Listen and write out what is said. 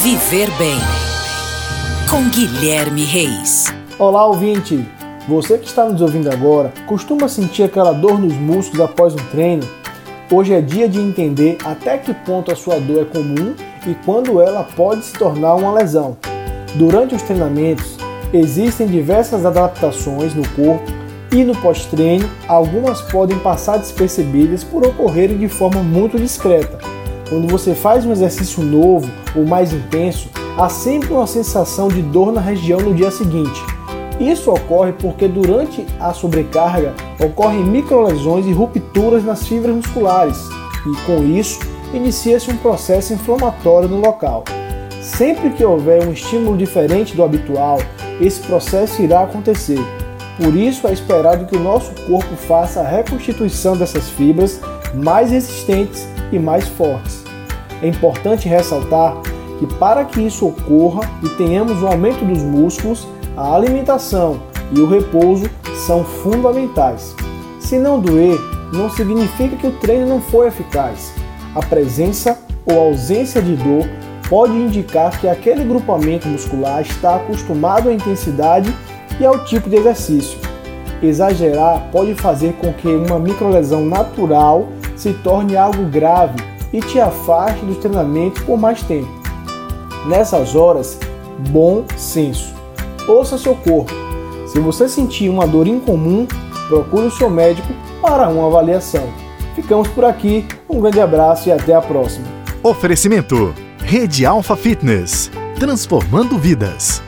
Viver Bem com Guilherme Reis. Olá, ouvinte! Você que está nos ouvindo agora costuma sentir aquela dor nos músculos após um treino? Hoje é dia de entender até que ponto a sua dor é comum e quando ela pode se tornar uma lesão. Durante os treinamentos, existem diversas adaptações no corpo e no pós-treino, algumas podem passar despercebidas por ocorrerem de forma muito discreta. Quando você faz um exercício novo ou mais intenso, há sempre uma sensação de dor na região no dia seguinte. Isso ocorre porque durante a sobrecarga ocorrem microlesões e rupturas nas fibras musculares, e com isso inicia-se um processo inflamatório no local. Sempre que houver um estímulo diferente do habitual, esse processo irá acontecer. Por isso é esperado que o nosso corpo faça a reconstituição dessas fibras mais resistentes e mais fortes. É importante ressaltar que para que isso ocorra e tenhamos o um aumento dos músculos, a alimentação e o repouso são fundamentais. Se não doer, não significa que o treino não foi eficaz. A presença ou ausência de dor pode indicar que aquele grupamento muscular está acostumado à intensidade e ao tipo de exercício. Exagerar pode fazer com que uma microlesão natural se torne algo grave e te afaste dos treinamentos por mais tempo. Nessas horas, bom senso. Ouça seu corpo. Se você sentir uma dor incomum, procure o seu médico para uma avaliação. Ficamos por aqui, um grande abraço e até a próxima. Oferecimento: Rede Alfa Fitness transformando vidas.